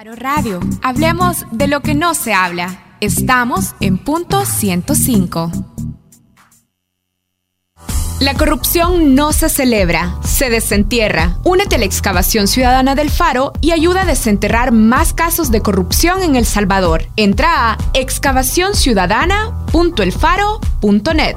Faro Radio. Hablemos de lo que no se habla. Estamos en punto 105. La corrupción no se celebra, se desentierra. Únete a la excavación ciudadana del Faro y ayuda a desenterrar más casos de corrupción en El Salvador. Entra a excavacionciudadana.elfaro.net.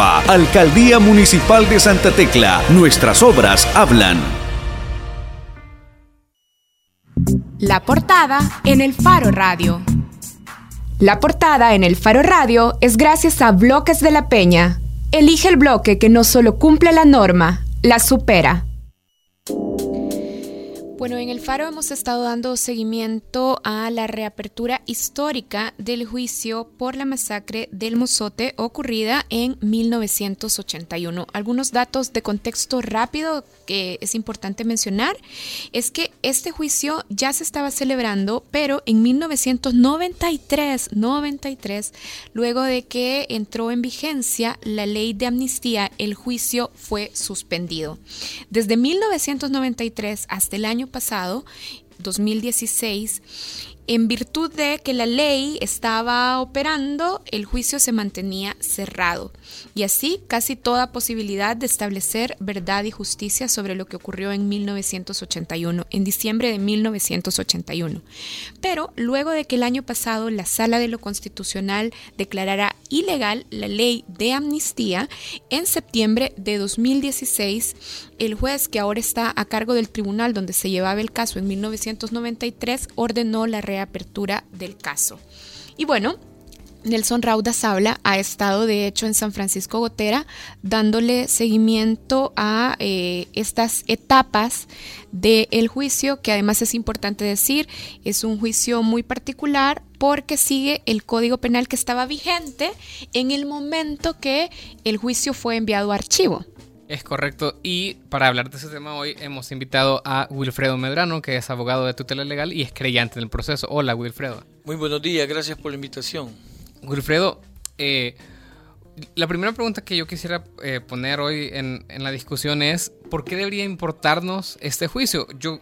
Alcaldía Municipal de Santa Tecla. Nuestras obras hablan. La portada en el Faro Radio. La portada en el Faro Radio es gracias a Bloques de la Peña. Elige el bloque que no solo cumple la norma, la supera. Bueno, en el Faro hemos estado dando seguimiento a la reapertura histórica del juicio por la masacre del Mozote ocurrida en 1981. Algunos datos de contexto rápido que es importante mencionar es que este juicio ya se estaba celebrando, pero en 1993, 93, luego de que entró en vigencia la ley de amnistía, el juicio fue suspendido. Desde 1993 hasta el año pasado, 2016, en virtud de que la ley estaba operando, el juicio se mantenía cerrado y así casi toda posibilidad de establecer verdad y justicia sobre lo que ocurrió en 1981, en diciembre de 1981. Pero luego de que el año pasado la Sala de lo Constitucional declarara ilegal la ley de amnistía, en septiembre de 2016, el juez que ahora está a cargo del tribunal donde se llevaba el caso en 1993 ordenó la reapertura del caso. Y bueno, Nelson Raudas habla, ha estado de hecho en San Francisco Gotera dándole seguimiento a eh, estas etapas del juicio, que además es importante decir, es un juicio muy particular porque sigue el código penal que estaba vigente en el momento que el juicio fue enviado a archivo. Es correcto. Y para hablar de ese tema hoy hemos invitado a Wilfredo Medrano, que es abogado de tutela legal y es creyente en el proceso. Hola, Wilfredo. Muy buenos días, gracias por la invitación. Wilfredo, eh, la primera pregunta que yo quisiera eh, poner hoy en, la discusión es, ¿por qué debería importarnos este juicio? Yo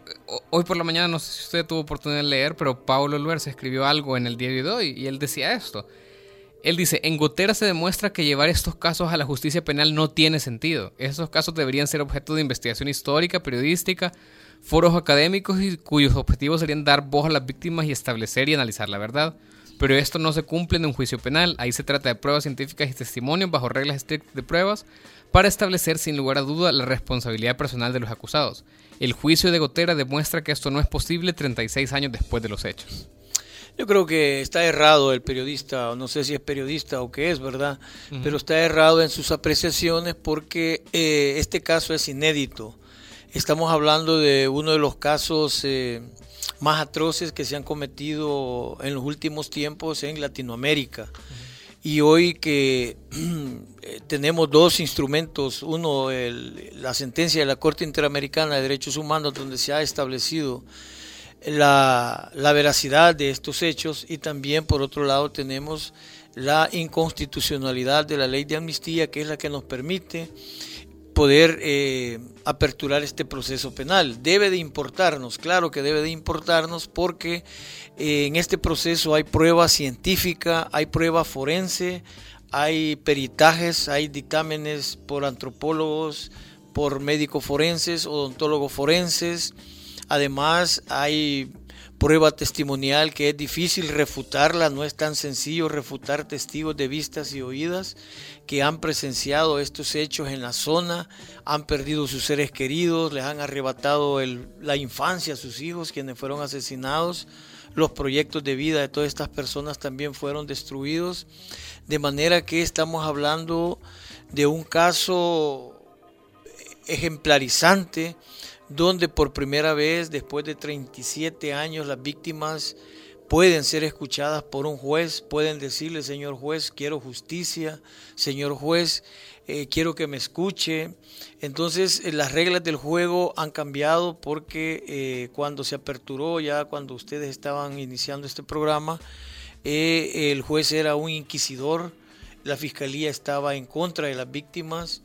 hoy por la mañana, no sé si usted tuvo oportunidad de leer, pero Pablo Luer escribió algo en el diario de hoy y él decía esto. Él dice, en Gotera se demuestra que llevar estos casos a la justicia penal no tiene sentido. Esos casos deberían ser objeto de investigación histórica, periodística, foros académicos y cuyos objetivos serían dar voz a las víctimas y establecer y analizar la verdad. Pero esto no se cumple en un juicio penal. Ahí se trata de pruebas científicas y testimonios bajo reglas estrictas de pruebas para establecer sin lugar a duda la responsabilidad personal de los acusados. El juicio de Gotera demuestra que esto no es posible 36 años después de los hechos. Yo creo que está errado el periodista, no sé si es periodista o qué es, ¿verdad? Pero está errado en sus apreciaciones porque eh, este caso es inédito. Estamos hablando de uno de los casos eh, más atroces que se han cometido en los últimos tiempos en Latinoamérica. Y hoy que eh, tenemos dos instrumentos, uno la sentencia de la Corte Interamericana de Derechos Humanos donde se ha establecido la, veracidad de estos hechos y también por otro lado tenemos la inconstitucionalidad de la ley de amnistía que es la que nos permite poder eh, aperturar este proceso penal. Debe de importarnos, claro que debe de importarnos porque eh, en este proceso hay prueba científica, hay prueba forense, hay peritajes, hay dictámenes por antropólogos, por médicos forenses, odontólogos forenses. Además, hay prueba testimonial que es difícil refutarla, no es tan sencillo refutar testigos de vistas y oídas que han presenciado estos hechos en la zona, han perdido sus seres queridos, les han arrebatado la infancia a sus hijos quienes fueron asesinados, los proyectos de vida de todas estas personas también fueron destruidos, de manera que estamos hablando de un caso ejemplarizante donde por primera vez, después de 37 años, las víctimas pueden ser escuchadas por un juez, pueden decirle, señor juez, quiero justicia, señor juez, eh, quiero que me escuche. Entonces eh, las reglas del juego han cambiado porque eh, cuando se aperturó, ya cuando ustedes estaban iniciando este programa, el juez era un inquisidor, la fiscalía estaba en contra de las víctimas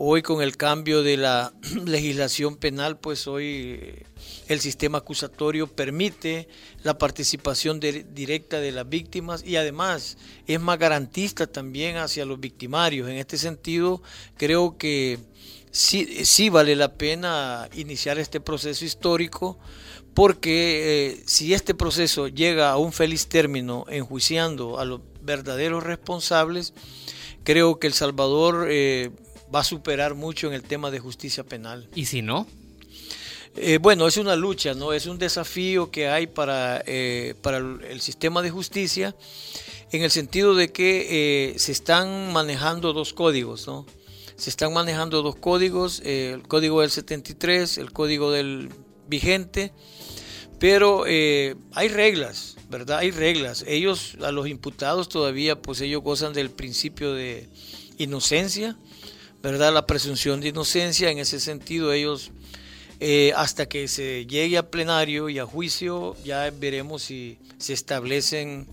Hoy con el cambio de la legislación penal, pues hoy eh, el sistema acusatorio permite la participación directa de las víctimas y además es más garantista también hacia los victimarios. En este sentido, creo que sí, sí vale la pena iniciar este proceso histórico porque eh, si este proceso llega a un feliz término enjuiciando a los verdaderos responsables, creo que El Salvador... Eh, va a superar mucho en el tema de justicia penal. ¿Y si no? Eh, bueno, es una lucha, ¿no? Es un desafío que hay para, eh, para el sistema de justicia en el sentido de que eh, se están manejando dos códigos, ¿no? Se están manejando dos códigos, el código del 73, el código del vigente, pero hay reglas, ¿verdad? Hay reglas. Ellos, a los imputados todavía, pues ellos gozan del principio de inocencia, ¿verdad? La presunción de inocencia, en ese sentido ellos, eh, hasta que se llegue a plenario y a juicio, ya veremos si se establecen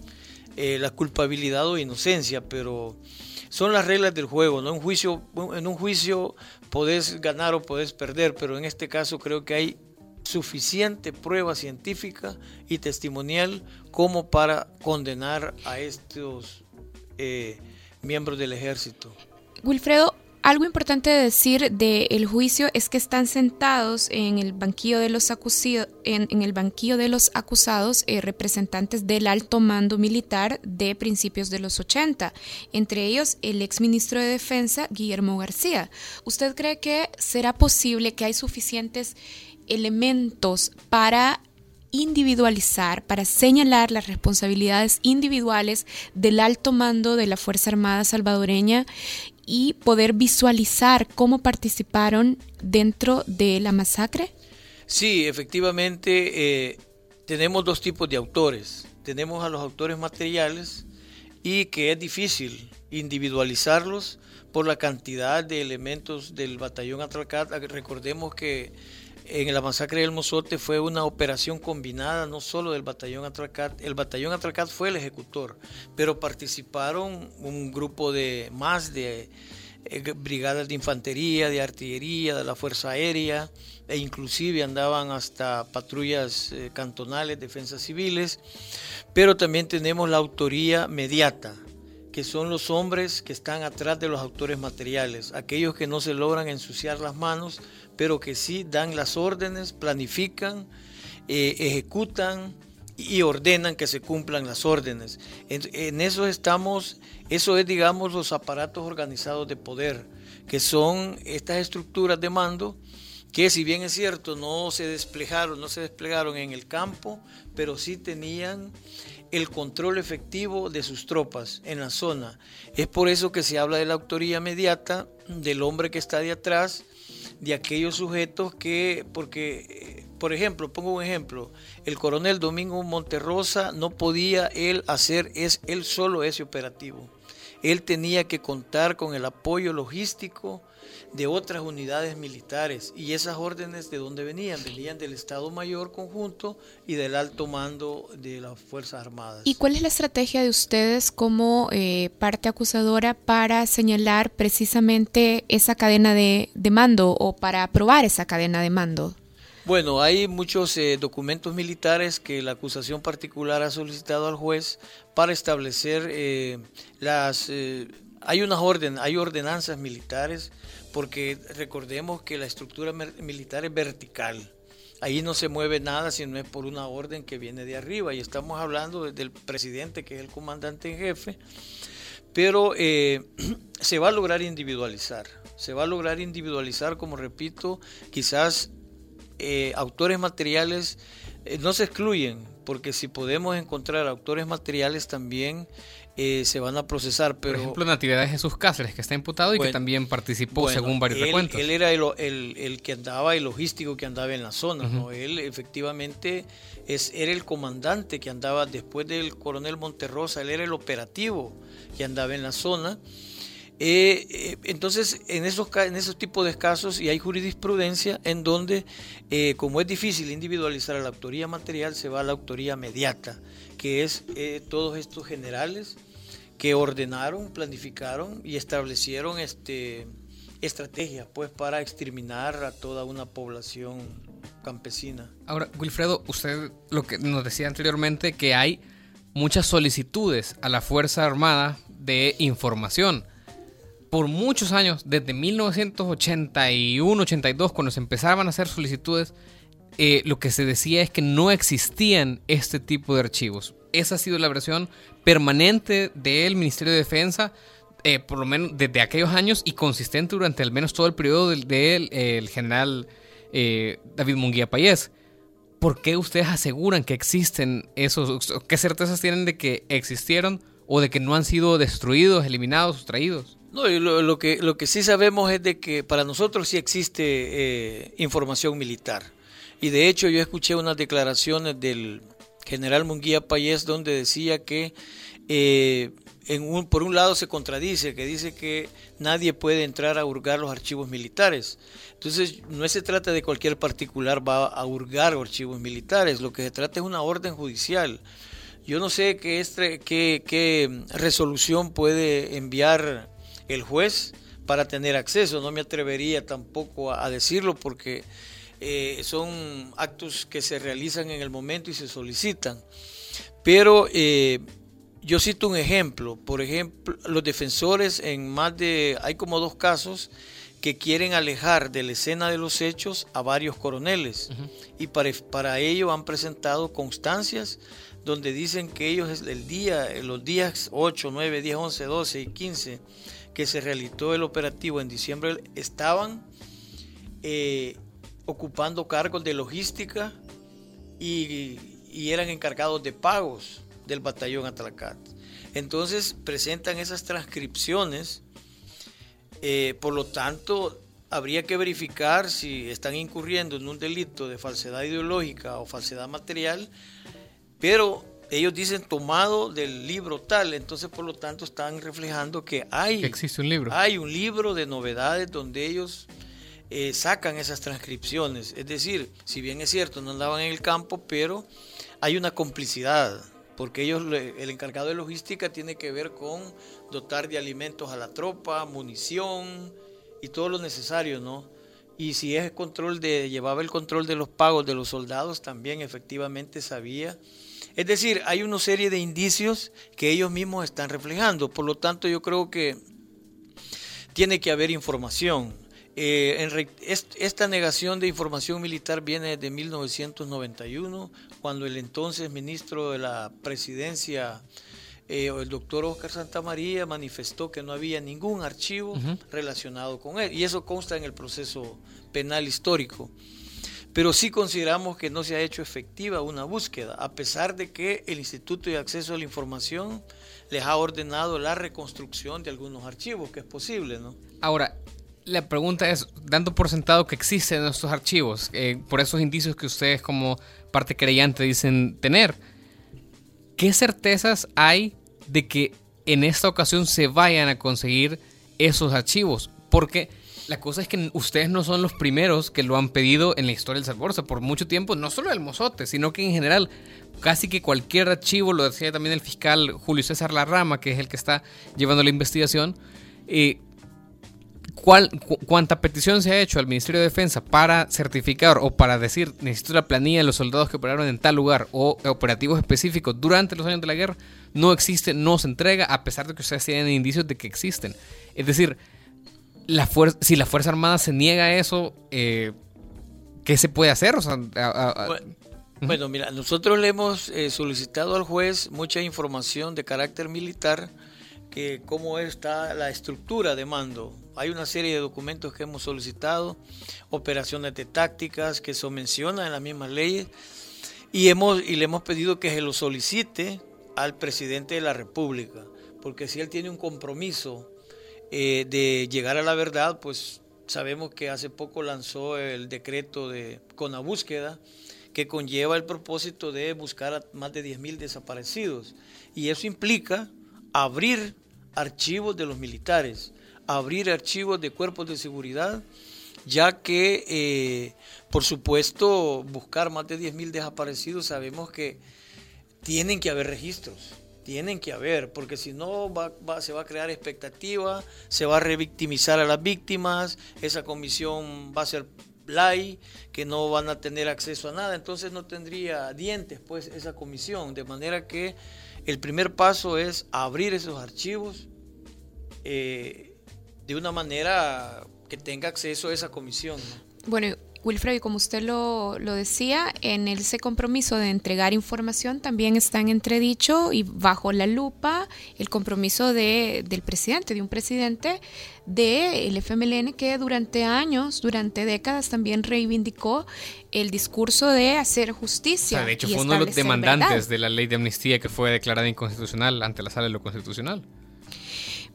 eh, la culpabilidad o inocencia, pero son las reglas del juego, ¿no? En, juicio, en un juicio podés ganar o podés perder, pero en este caso creo que hay suficiente prueba científica y testimonial como para condenar a estos eh, miembros del ejército. Wilfredo, algo importante de decir del juicio es que están sentados en el banquillo de los, en, el banquillo de los acusados eh, representantes del alto mando militar de principios de los 80, entre ellos el exministro de Defensa, Guillermo García. ¿Usted cree que será posible que hay suficientes elementos para individualizar, para señalar las responsabilidades individuales del alto mando de la Fuerza Armada salvadoreña y poder visualizar cómo participaron dentro de la masacre? Sí, efectivamente eh, tenemos dos tipos de autores. Tenemos a los autores materiales y que es difícil individualizarlos por la cantidad de elementos del batallón Atracat. Recordemos que en la masacre del Mozote fue una operación combinada, no solo del batallón Atracat. El batallón Atracat fue el ejecutor, pero participaron un grupo de más de eh, brigadas de infantería, de artillería, de la Fuerza Aérea, e inclusive andaban hasta patrullas eh, cantonales, defensas civiles, pero también tenemos la autoría mediata, que son los hombres que están atrás de los autores materiales, aquellos que no se logran ensuciar las manos pero que sí dan las órdenes, planifican, eh, ejecutan y ordenan que se cumplan las órdenes. En, eso estamos, eso es, digamos, los aparatos organizados de poder, que son estas estructuras de mando que si bien es cierto no se desplegaron, no se desplegaron en el campo, pero sí tenían el control efectivo de sus tropas en la zona. Es por eso que se habla de la autoría inmediata del hombre que está de atrás, de aquellos sujetos que, porque, eh, por ejemplo, pongo un ejemplo, el coronel Domingo Monterrosa no podía él hacer es, él solo ese operativo. Él tenía que contar con el apoyo logístico de otras unidades militares. ¿Y esas órdenes de dónde venían? Venían del Estado Mayor Conjunto y del alto mando de las Fuerzas Armadas. ¿Y cuál es la estrategia de ustedes como eh, parte acusadora para señalar precisamente esa cadena de, mando o para aprobar esa cadena de mando? Bueno, hay muchos eh, documentos militares que la acusación particular ha solicitado al juez para establecer eh, las... hay unas órdenes, hay ordenanzas militares porque recordemos que la estructura militar es vertical. Ahí no se mueve nada si no es por una orden que viene de arriba. Y estamos hablando del presidente, que es el comandante en jefe. Pero eh, se va a lograr individualizar. Se va a lograr individualizar, como repito, quizás eh, autores materiales eh, no se excluyen, porque si podemos encontrar autores materiales también eh, se van a procesar. Pero, Por ejemplo, Natividad de Jesús Cáceres, que está imputado y que también participó según varios él, recuentos. Él era el, el, que andaba, el logístico que andaba en la zona, ¿no? Él efectivamente es, era el comandante que andaba después del coronel Monterrosa, él era el operativo que andaba en la zona. Eh, eh, entonces, en esos, en esos tipos de casos, y hay jurisprudencia en donde, eh, como es difícil individualizar la autoría material, se va a la autoría mediata, que es todos estos generales que ordenaron, planificaron y establecieron este, estrategias pues, para exterminar a toda una población campesina. Ahora, Wilfredo, usted lo que nos decía anteriormente, que hay muchas solicitudes a la Fuerza Armada de información por muchos años, desde 1981-82, cuando se empezaban a hacer solicitudes, eh, lo que se decía es que no existían este tipo de archivos. Esa ha sido la versión permanente del Ministerio de Defensa, eh, por lo menos desde aquellos años y consistente durante al menos todo el periodo del general eh, David Munguía Payés. ¿Por qué ustedes aseguran que existen esos? ¿Qué certezas tienen de que existieron o de que no han sido destruidos, eliminados, sustraídos? No, lo, que, lo que sí sabemos es de que para nosotros sí existe eh, información militar. Y de hecho yo escuché unas declaraciones del general Munguía Payés donde decía que eh, en un, por un lado se contradice, que dice que nadie puede entrar a hurgar los archivos militares. Entonces no se trata de cualquier particular va a hurgar archivos militares, lo que se trata es una orden judicial. Yo no sé qué, resolución puede enviar el juez para tener acceso. No me atrevería tampoco a, decirlo porque eh, son actos que se realizan en el momento y se solicitan. Pero eh, yo cito un ejemplo. Por ejemplo, los defensores en más de... Hay como dos casos que quieren alejar de la escena de los hechos a varios coroneles. Y para, para ello han presentado constancias donde dicen que ellos el día, los días 8, 9, 10, 11, 12 y 15 que se realizó el operativo en diciembre estaban eh, ocupando cargos de logística y, eran encargados de pagos del batallón Atlacat. Entonces presentan esas transcripciones, eh, por lo tanto habría que verificar si están incurriendo en un delito de falsedad ideológica o falsedad material, pero ellos dicen tomado del libro tal, entonces por lo tanto están reflejando que hay, existe un libro. hay un libro de novedades donde ellos eh, sacan esas transcripciones. Es decir, si bien es cierto, no andaban en el campo, pero hay una complicidad, porque ellos, el encargado de logística tiene que ver con dotar de alimentos a la tropa, munición y todo lo necesario, ¿no? Y si es control de, llevaba el control de los pagos de los soldados, también efectivamente sabía es decir, hay una serie de indicios que ellos mismos están reflejando. Por lo tanto, yo creo que tiene que haber información. Eh, esta negación de información militar viene de 1991, cuando el entonces ministro de la presidencia, eh, el doctor Oscar Santamaría, manifestó que no había ningún archivo relacionado con él. Y eso consta en el proceso penal histórico pero sí consideramos que no se ha hecho efectiva una búsqueda, a pesar de que el Instituto de Acceso a la Información les ha ordenado la reconstrucción de algunos archivos, que es posible, ¿no? Ahora, la pregunta es, dando por sentado que existen estos archivos, eh, por esos indicios que ustedes como parte creyente dicen tener, ¿qué certezas hay de que en esta ocasión se vayan a conseguir esos archivos? Porque la cosa es que ustedes no son los primeros que lo han pedido en la historia del Salvador. por mucho tiempo, no solo el Mozote, sino que en general, casi que cualquier archivo, lo decía también el fiscal Julio César Larrama, que es el que está llevando la investigación, eh, ¿cuál, cuánta petición se ha hecho al Ministerio de Defensa para certificar o para decir necesito la planilla de los soldados que operaron en tal lugar o operativos específicos durante los años de la guerra, no existe, no se entrega, a pesar de que ustedes tienen indicios de que existen. Es decir, la si la Fuerza Armada se niega a eso, eh, ¿qué se puede hacer? O sea, bueno, mira, nosotros le hemos eh, solicitado al juez mucha información de carácter militar, cómo está la estructura de mando. Hay una serie de documentos que hemos solicitado, operaciones de tácticas que se mencionan en las mismas leyes, y, hemos, y le hemos pedido que se lo solicite al presidente de la República, porque si él tiene un compromiso eh, de llegar a la verdad, pues sabemos que hace poco lanzó el decreto de con la búsqueda que conlleva el propósito de buscar a más de 10.000 desaparecidos. Y eso implica abrir archivos de los militares, abrir archivos de cuerpos de seguridad, ya que, eh, por supuesto, buscar más de 10.000 desaparecidos, sabemos que tienen que haber registros, tienen que haber, porque si no se va a crear expectativa, se va a revictimizar a las víctimas, esa comisión va a ser lay, que no van a tener acceso a nada, entonces no tendría dientes pues esa comisión, de manera que el primer paso es abrir esos archivos eh, de una manera que tenga acceso a esa comisión. Bueno, Wilfredo, como usted lo, decía, en ese compromiso de entregar información también está en entredicho y bajo la lupa el compromiso de, del presidente, de un presidente del FMLN que durante años, durante décadas también reivindicó el discurso de hacer justicia. de hecho, fue uno de los demandantes de la ley de amnistía que fue declarada inconstitucional ante la sala de lo constitucional.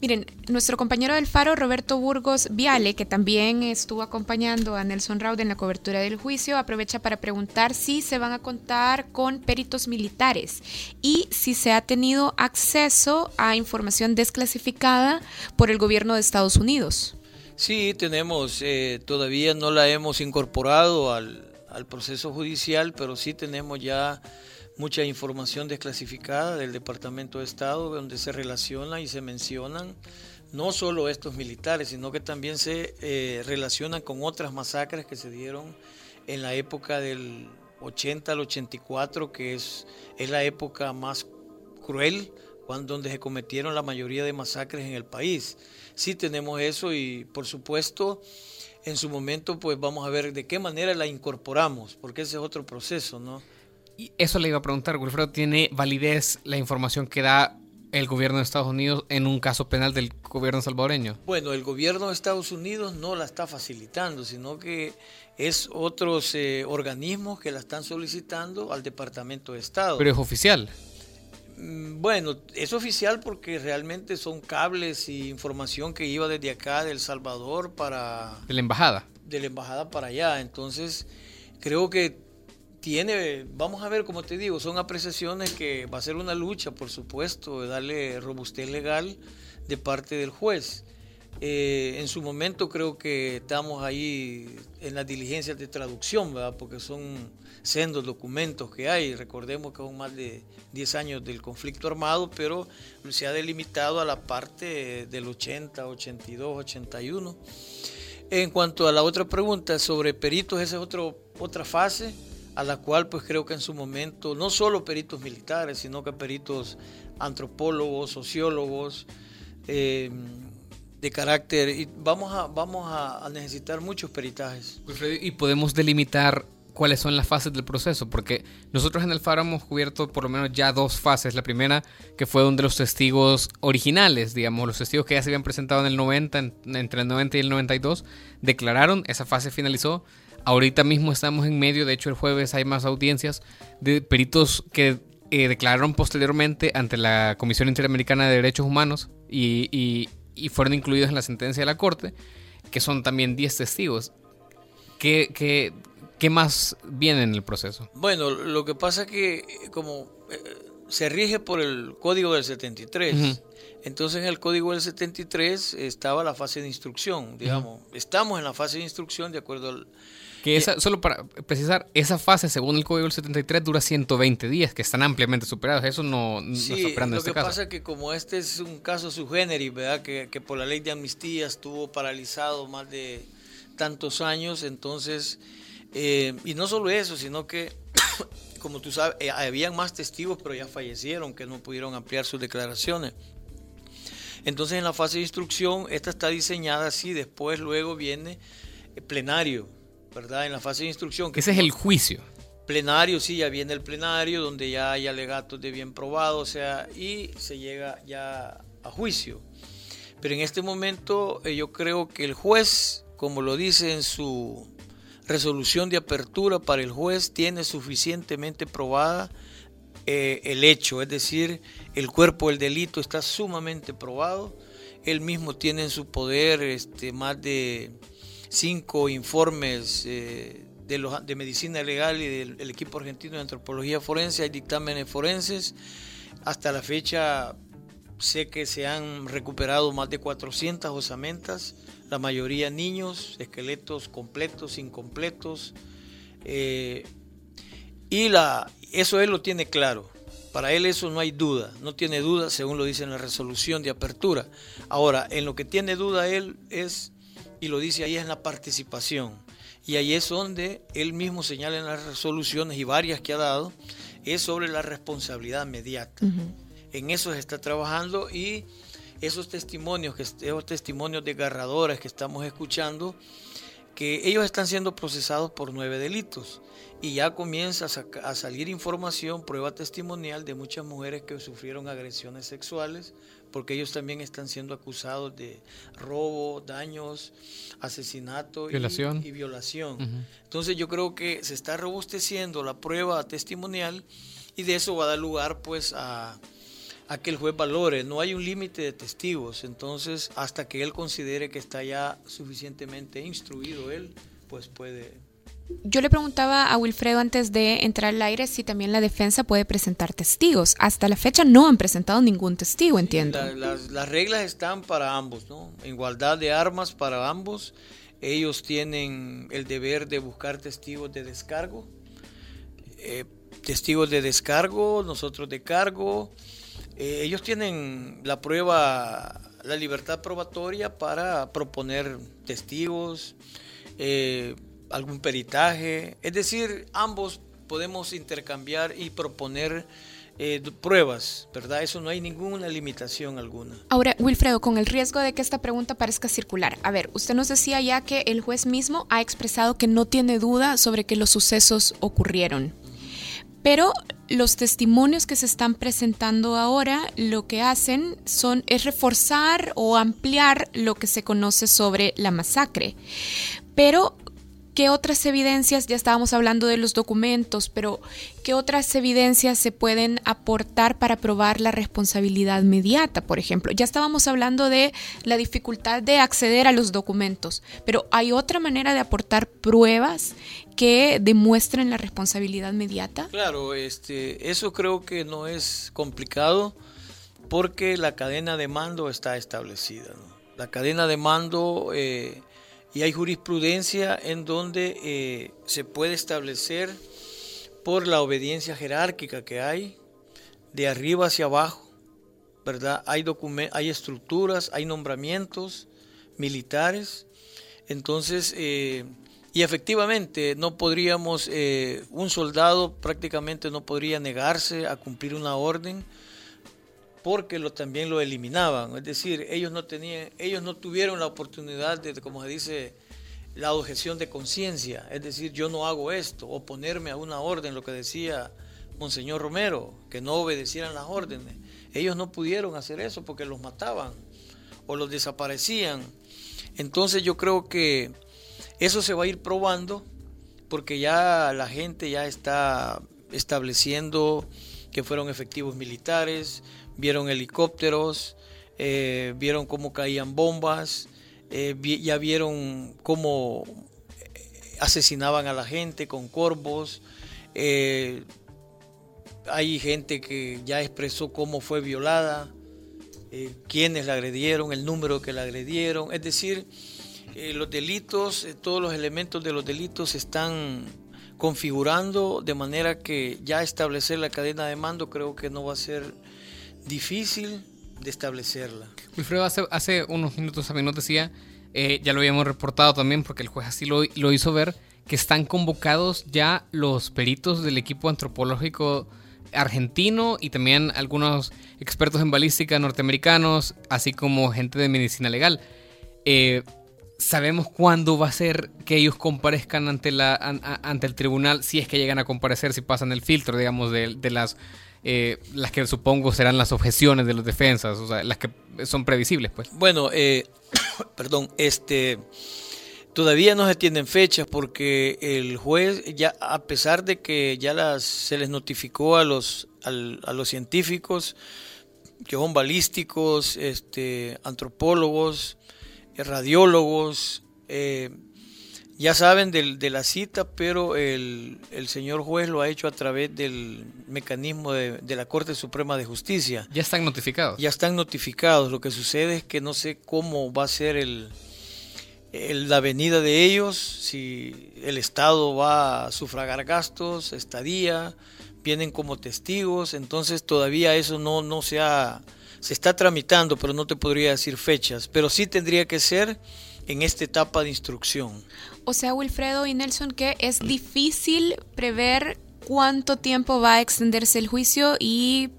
Miren, nuestro compañero del Faro, Roberto Burgos Viale, que también estuvo acompañando a Nelson Raud en la cobertura del juicio, aprovecha para preguntar si se van a contar con peritos militares y si se ha tenido acceso a información desclasificada por el gobierno de Estados Unidos. Sí, tenemos, eh, todavía no la hemos incorporado al, al proceso judicial, pero sí tenemos ya mucha información desclasificada del Departamento de Estado donde se relaciona y se mencionan no solo estos militares, sino que también se eh, relacionan con otras masacres que se dieron en la época del 80 al 84, que es, es la época más cruel, cuando, donde se cometieron la mayoría de masacres en el país. Sí tenemos eso y por supuesto en su momento pues vamos a ver de qué manera la incorporamos, porque ese es otro proceso, ¿no? Eso le iba a preguntar, Wilfredo, ¿tiene validez la información que da el gobierno de Estados Unidos en un caso penal del gobierno salvadoreño? Bueno, el gobierno de Estados Unidos no la está facilitando, sino que es otros eh, organismos que la están solicitando al Departamento de Estado. Pero es oficial. Mm, bueno, es oficial porque realmente son cables y información que iba desde acá, de El Salvador, para... De la embajada. De la embajada para allá. Entonces, creo que tiene, vamos a ver, como te digo, son apreciaciones que va a ser una lucha, por supuesto, de darle robustez legal de parte del juez. Eh, en su momento creo que estamos ahí en las diligencias de traducción, ¿verdad? porque son sendos documentos que hay. Recordemos que son más de 10 años del conflicto armado, pero se ha delimitado a la parte del 80, 82, 81. En cuanto a la otra pregunta sobre peritos, esa es otro, otra fase a la cual pues creo que en su momento no solo peritos militares, sino que peritos antropólogos, sociólogos, eh, de carácter, y vamos a, vamos a, necesitar muchos peritajes. Y podemos delimitar cuáles son las fases del proceso, porque nosotros en el FARO hemos cubierto por lo menos ya dos fases. La primera, que fue donde los testigos originales, digamos, los testigos que ya se habían presentado en el 90, entre el 90 y el 92, declararon, esa fase finalizó. Ahorita mismo estamos en medio, de hecho el jueves hay más audiencias de peritos que eh, declararon posteriormente ante la Comisión Interamericana de Derechos Humanos y, fueron incluidos en la sentencia de la Corte, que son también 10 testigos. ¿Qué, qué, más viene en el proceso? Bueno, lo que pasa es que como eh, se rige por el Código del 73, entonces en el Código del 73 estaba la fase de instrucción, digamos, estamos en la fase de instrucción de acuerdo al que esa, solo para precisar, esa fase, según el Código del 73, dura 120 días, que están ampliamente superados. Eso no, no sí, está lo este que pasa es que como este es un caso subgénero, ¿verdad? Que, que por la ley de amnistía estuvo paralizado más de tantos años, entonces, eh, y no solo eso, sino que, como tú sabes, eh, habían más testigos, pero ya fallecieron, que no pudieron ampliar sus declaraciones. Entonces en la fase de instrucción, esta está diseñada así, después luego viene plenario, ¿verdad? En la fase de instrucción. Que Ese es el juicio. Plenario, sí, ya viene el plenario, donde ya hay alegatos de bien probado, o sea, y se llega ya a juicio. Pero en este momento eh, yo creo que el juez, como lo dice en su resolución de apertura para el juez, tiene suficientemente probada eh, el hecho, es decir, el cuerpo del delito está sumamente probado. Él mismo tiene en su poder este, más de cinco informes eh, de, los, de medicina legal y del equipo argentino de antropología forense, hay dictámenes forenses. Hasta la fecha sé que se han recuperado más de 400 osamentas, la mayoría niños, esqueletos completos, incompletos. Eh, y la, eso él lo tiene claro. Para él eso no hay duda, no tiene duda según lo dice en la resolución de apertura. Ahora, en lo que tiene duda él es, y lo dice ahí, es en la participación. Y ahí es donde él mismo señala en las resoluciones y varias que ha dado, es sobre la responsabilidad inmediata. En eso se está trabajando y esos testimonios, que, esos testimonios desgarradores que estamos escuchando, que ellos están siendo procesados por nueve delitos y ya comienza a, salir información, prueba testimonial de muchas mujeres que sufrieron agresiones sexuales, porque ellos también están siendo acusados de robo, daños, asesinato violación. Y, violación. Entonces yo creo que se está robusteciendo la prueba testimonial y de eso va a dar lugar pues a, a que el juez valore. No hay un límite de testigos, entonces hasta que él considere que está ya suficientemente instruido él, pues puede yo le preguntaba a Wilfredo antes de entrar al aire si también la defensa puede presentar testigos. Hasta la fecha no han presentado ningún testigo, entiendo. las, reglas están para ambos, ¿no? Igualdad de armas para ambos. Ellos tienen el deber de buscar testigos de descargo. Eh, testigos de descargo, nosotros de cargo. Eh, ellos tienen la prueba, la libertad probatoria para proponer testigos. Eh, algún peritaje. Es decir, ambos podemos intercambiar y proponer eh, pruebas, ¿verdad? Eso no hay ninguna limitación alguna. Ahora, Wilfredo, con el riesgo de que esta pregunta parezca circular, a ver, usted nos decía ya que el juez mismo ha expresado que no tiene duda sobre que los sucesos ocurrieron. Pero los testimonios que se están presentando ahora lo que hacen son es reforzar o ampliar lo que se conoce sobre la masacre. Pero ¿Qué otras evidencias, ya estábamos hablando de los documentos, pero qué otras evidencias se pueden aportar para probar la responsabilidad inmediata, por ejemplo? Ya estábamos hablando de la dificultad de acceder a los documentos, pero ¿hay otra manera de aportar pruebas que demuestren la responsabilidad inmediata? Claro, este, eso creo que no es complicado porque la cadena de mando está establecida. La cadena de mando... Eh, y hay jurisprudencia en donde eh, se puede establecer por la obediencia jerárquica que hay, de arriba hacia abajo, ¿verdad? Hay, hay estructuras, hay nombramientos militares, entonces, eh, y efectivamente no podríamos, eh, un soldado prácticamente no podría negarse a cumplir una orden, porque lo, también lo eliminaban. Es decir, ellos no tenían, ellos no tuvieron la oportunidad de, como se dice, la objeción de conciencia. Es decir, yo no hago esto, oponerme a una orden, lo que decía Monseñor Romero, que no obedecieran las órdenes. Ellos no pudieron hacer eso porque los mataban o los desaparecían. Entonces yo creo que eso se va a ir probando porque ya la gente ya está estableciendo que fueron efectivos militares, vieron helicópteros, eh, vieron cómo caían bombas, eh, ya vieron cómo eh, asesinaban a la gente con corvos. hay gente que ya expresó cómo fue violada, quiénes la agredieron, el número que la agredieron. Es decir, los delitos, todos los elementos de los delitos están configurando de manera que ya establecer la cadena de mando creo que no va a ser difícil de establecerla. Wilfredo, hace, hace unos minutos también nos decía, eh, ya lo habíamos reportado también porque el juez así lo, hizo ver, que están convocados ya los peritos del equipo antropológico argentino y también algunos expertos en balística norteamericanos, así como gente de medicina legal. Eh, sabemos cuándo va a ser que ellos comparezcan ante, la, ante el tribunal, si es que llegan a comparecer, si pasan el filtro, digamos, de, las, eh, las que supongo serán las objeciones de los defensas, o sea, las que son previsibles, pues. Bueno, eh, perdón, este... Todavía no se tienen fechas porque el juez, ya a pesar de que ya las, se les notificó a los, a los científicos, que son balísticos, este, antropólogos, radiólogos, eh, ya saben de la cita, pero el, señor juez lo ha hecho a través del mecanismo de, la Corte Suprema de Justicia. Ya están notificados. Ya están notificados. Lo que sucede es que no sé cómo va a ser el, la venida de ellos, si el Estado va a sufragar gastos, estadía, vienen como testigos, entonces todavía eso no, no se ha se está tramitando, pero no te podría decir fechas, pero sí tendría que ser en esta etapa de instrucción. O sea, Wilfredo y Nelson, que es difícil prever cuánto tiempo va a extenderse el juicio y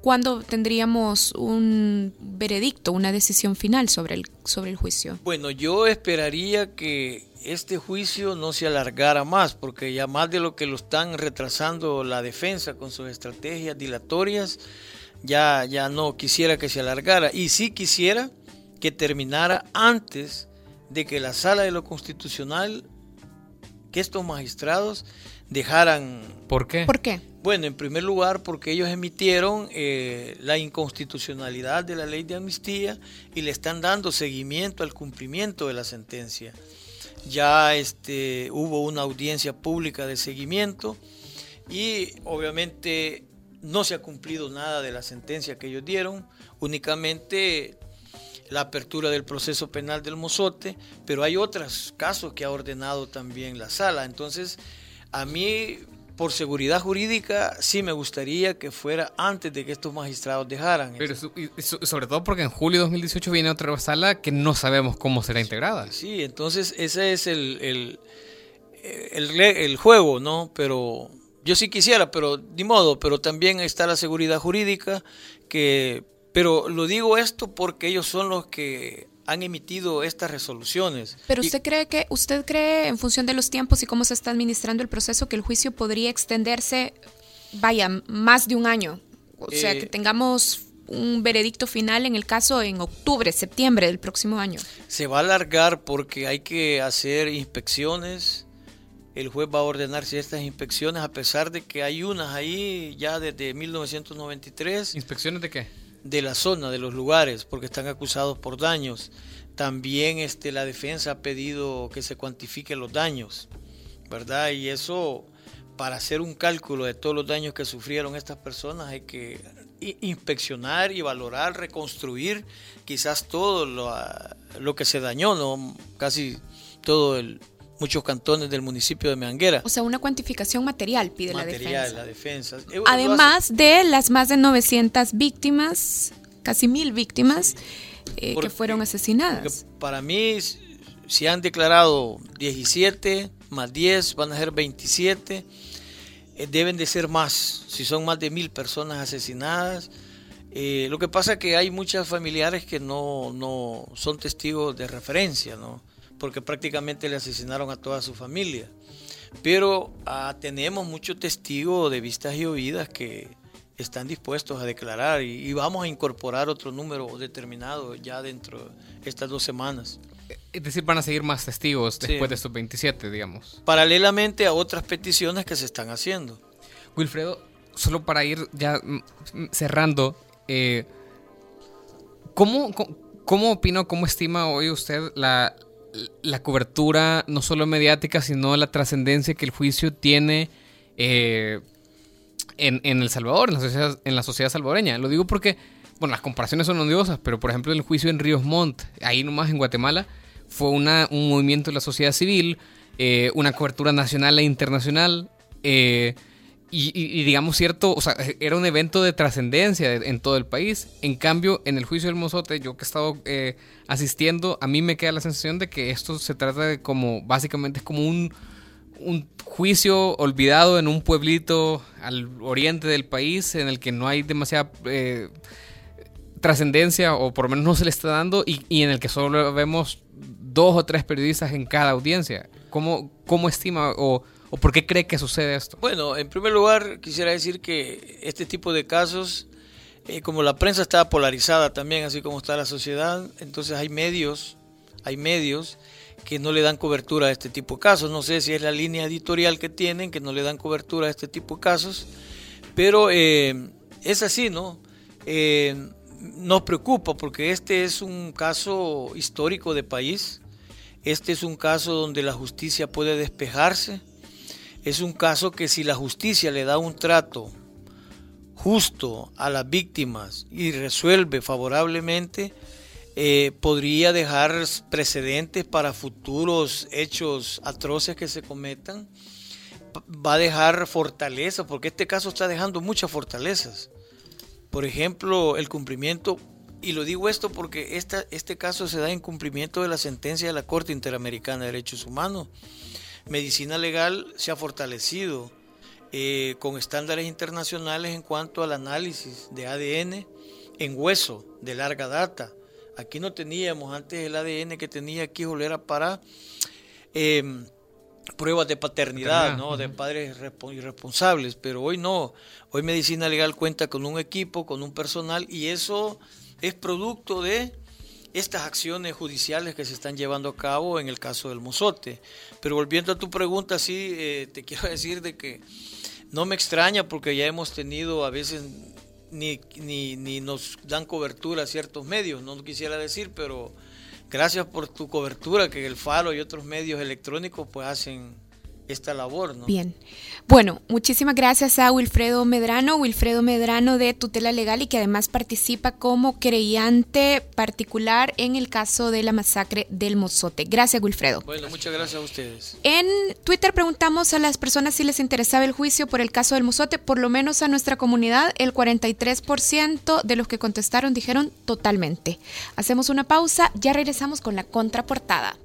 cuándo tendríamos un veredicto, una decisión final sobre el, sobre el juicio. Bueno, yo esperaría que este juicio no se alargara más, porque ya más de lo que lo están retrasando la defensa con sus estrategias dilatorias, ya, ya no quisiera que se alargara y sí quisiera que terminara antes de que la sala de lo constitucional, que estos magistrados dejaran... ¿Por qué? ¿Por qué? Bueno, en primer lugar porque ellos emitieron eh, la inconstitucionalidad de la ley de amnistía y le están dando seguimiento al cumplimiento de la sentencia. Ya este, hubo una audiencia pública de seguimiento y obviamente no se ha cumplido nada de la sentencia que ellos dieron, únicamente la apertura del proceso penal del Mozote, pero hay otros casos que ha ordenado también la sala. Entonces, a mí, por seguridad jurídica, sí me gustaría que fuera antes de que estos magistrados dejaran. Pero sobre todo porque en julio de 2018 viene otra sala que no sabemos cómo será integrada. Sí, entonces ese es el, el, el, el juego, ¿no? Pero yo sí quisiera, pero ni modo, pero también está la seguridad jurídica, que, pero lo digo esto porque ellos son los que han emitido estas resoluciones. Pero usted cree que, usted cree, en función de los tiempos y cómo se está administrando el proceso, que el juicio podría extenderse, vaya, más de un año. O sea, que eh, tengamos un veredicto final en el caso en octubre, septiembre del próximo año. Se va a alargar porque hay que hacer inspecciones, el juez va a ordenar ciertas inspecciones, a pesar de que hay unas ahí ya desde 1993. ¿Inspecciones de qué? De la zona, de los lugares, porque están acusados por daños. También este, la defensa ha pedido que se cuantifiquen los daños, ¿verdad? Y eso, para hacer un cálculo de todos los daños que sufrieron estas personas, hay que inspeccionar y valorar, reconstruir quizás todo lo, lo que se dañó, ¿no? Casi todo el, muchos cantones del municipio de Meanguera. O sea, una cuantificación material pide la defensa. la defensa. Eh, Además de las más de 900 víctimas, casi mil víctimas eh, que fueron asesinadas. Para mí, si han declarado 17 más 10, van a ser 27. Eh, deben de ser más, si son más de mil personas asesinadas. lo que pasa es que hay muchas familiares que no, no son testigos de referencia, ¿no? Porque prácticamente le asesinaron a toda su familia. Pero ah, tenemos muchos testigos de vistas y oídas que están dispuestos a declarar y, vamos a incorporar otro número determinado ya dentro de estas dos semanas. Es decir, van a seguir más testigos después de estos 27, digamos. Paralelamente a otras peticiones que se están haciendo. Wilfredo, solo para ir ya cerrando, eh, ¿cómo, cómo opina, cómo estima hoy usted la, la cobertura no solo mediática, sino la trascendencia que el juicio tiene eh, en, El Salvador, en la, sociedad, en la sociedad salvadoreña. Lo digo porque, bueno, las comparaciones son odiosas, pero por ejemplo el juicio en Ríos Montt, ahí nomás en Guatemala, fue una, un movimiento de la sociedad civil, eh, una cobertura nacional e internacional. Eh, y, digamos cierto, o sea, era un evento de trascendencia en todo el país. En cambio, en el juicio del Mozote, yo que he estado eh, asistiendo, a mí me queda la sensación de que esto se trata de como, básicamente es como un, un juicio olvidado en un pueblito al oriente del país en el que no hay demasiada eh, trascendencia o por lo menos no se le está dando y, en el que solo vemos dos o tres periodistas en cada audiencia. ¿Cómo, cómo estima o por qué cree que sucede esto? Bueno, en primer lugar quisiera decir que este tipo de casos, eh, como la prensa está polarizada también, así como está la sociedad, entonces hay medios, hay medios que no le dan cobertura a este tipo de casos. No sé si es la línea editorial que tienen, que no le dan cobertura a este tipo de casos, pero eh, es así, ¿no? Eh, nos preocupa porque este es un caso histórico de país, este es un caso donde la justicia puede despejarse, es un caso que si la justicia le da un trato justo a las víctimas y resuelve favorablemente, eh, podría dejar precedentes para futuros hechos atroces que se cometan. Va a dejar fortaleza, porque este caso está dejando muchas fortalezas. Por ejemplo, el cumplimiento, y lo digo esto porque este caso se da en cumplimiento de la sentencia de la Corte Interamericana de Derechos Humanos. Medicina legal se ha fortalecido eh, con estándares internacionales en cuanto al análisis de ADN en hueso de larga data Aquí no teníamos antes el ADN que tenía aquí Jolera para em, pruebas de paternidad, ¿no? De padres irresponsables, pero hoy no. Hoy Medicina Legal cuenta con un equipo, con un personal y eso es producto de estas acciones judiciales que se están llevando a cabo en el caso del Mozote. Pero volviendo a tu pregunta, sí, eh, te quiero decir de que no me extraña porque ya hemos tenido a veces ni, ni, nos dan cobertura a ciertos medios, no quisiera decir, pero gracias por tu cobertura que el Faro y otros medios electrónicos pues hacen esta labor. ¿no? Bien. Bueno, muchísimas gracias a Wilfredo Medrano, Wilfredo Medrano de Tutela Legal y que además participa como creyente particular en el caso de la masacre del Mozote. Gracias, Wilfredo. Bueno, muchas gracias a ustedes. En Twitter preguntamos a las personas si les interesaba el juicio por el caso del Mozote, por lo menos a nuestra comunidad, el 43% de los que contestaron dijeron totalmente. Hacemos una pausa, ya regresamos con la contraportada.